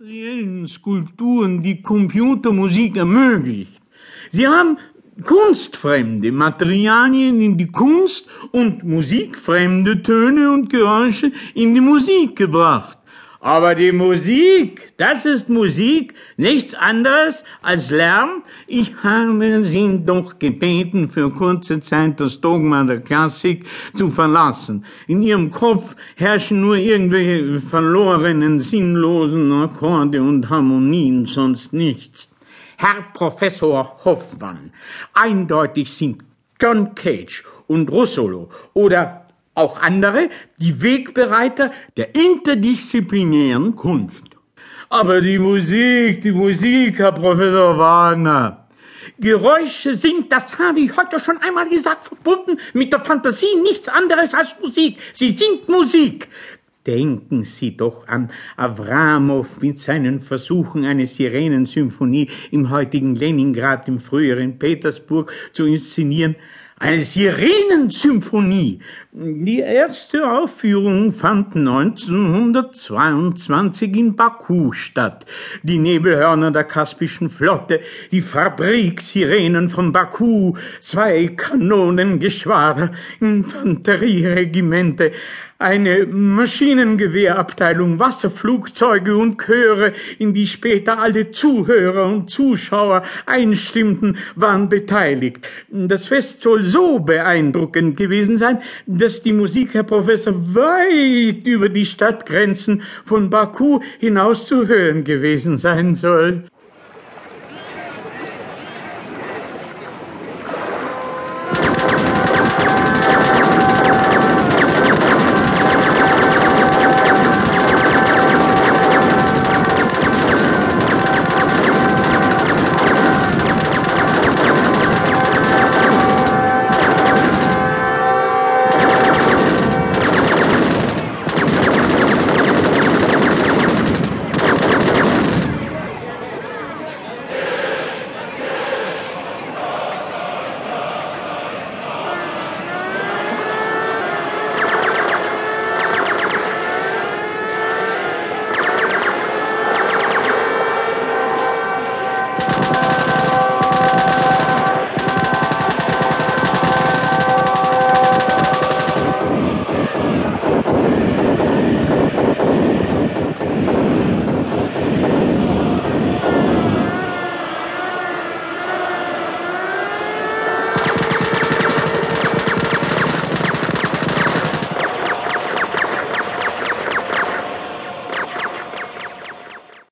industriellen Skulpturen die Computermusik ermöglicht. Sie haben kunstfremde Materialien in die Kunst und musikfremde Töne und Geräusche in die Musik gebracht. Aber die Musik, das ist Musik, nichts anderes als Lärm. Ich habe Sie doch gebeten, für kurze Zeit das Dogma der Klassik zu verlassen. In Ihrem Kopf herrschen nur irgendwelche verlorenen, sinnlosen Akkorde und Harmonien, sonst nichts. Herr Professor Hoffmann, eindeutig sind John Cage und Russolo oder auch andere die Wegbereiter der interdisziplinären Kunst. Aber die Musik, die Musik, Herr Professor Wagner. Geräusche sind, das habe ich heute schon einmal gesagt, verbunden mit der Fantasie nichts anderes als Musik. Sie sind Musik. Denken Sie doch an Avramow mit seinen Versuchen, eine Sirenensymphonie im heutigen Leningrad, im früheren Petersburg zu inszenieren. Eine Sirenensymphonie. Die erste Aufführung fand 1922 in Baku statt. Die Nebelhörner der Kaspischen Flotte, die Fabriksirenen von Baku, zwei Kanonengeschwader, Infanterieregimente, eine Maschinengewehrabteilung, Wasserflugzeuge und Chöre, in die später alle Zuhörer und Zuschauer einstimmten, waren beteiligt. Das Fest soll so beeindruckend gewesen sein, dass die Musik, Herr Professor, weit über die Stadtgrenzen von Baku hinaus zu hören gewesen sein soll.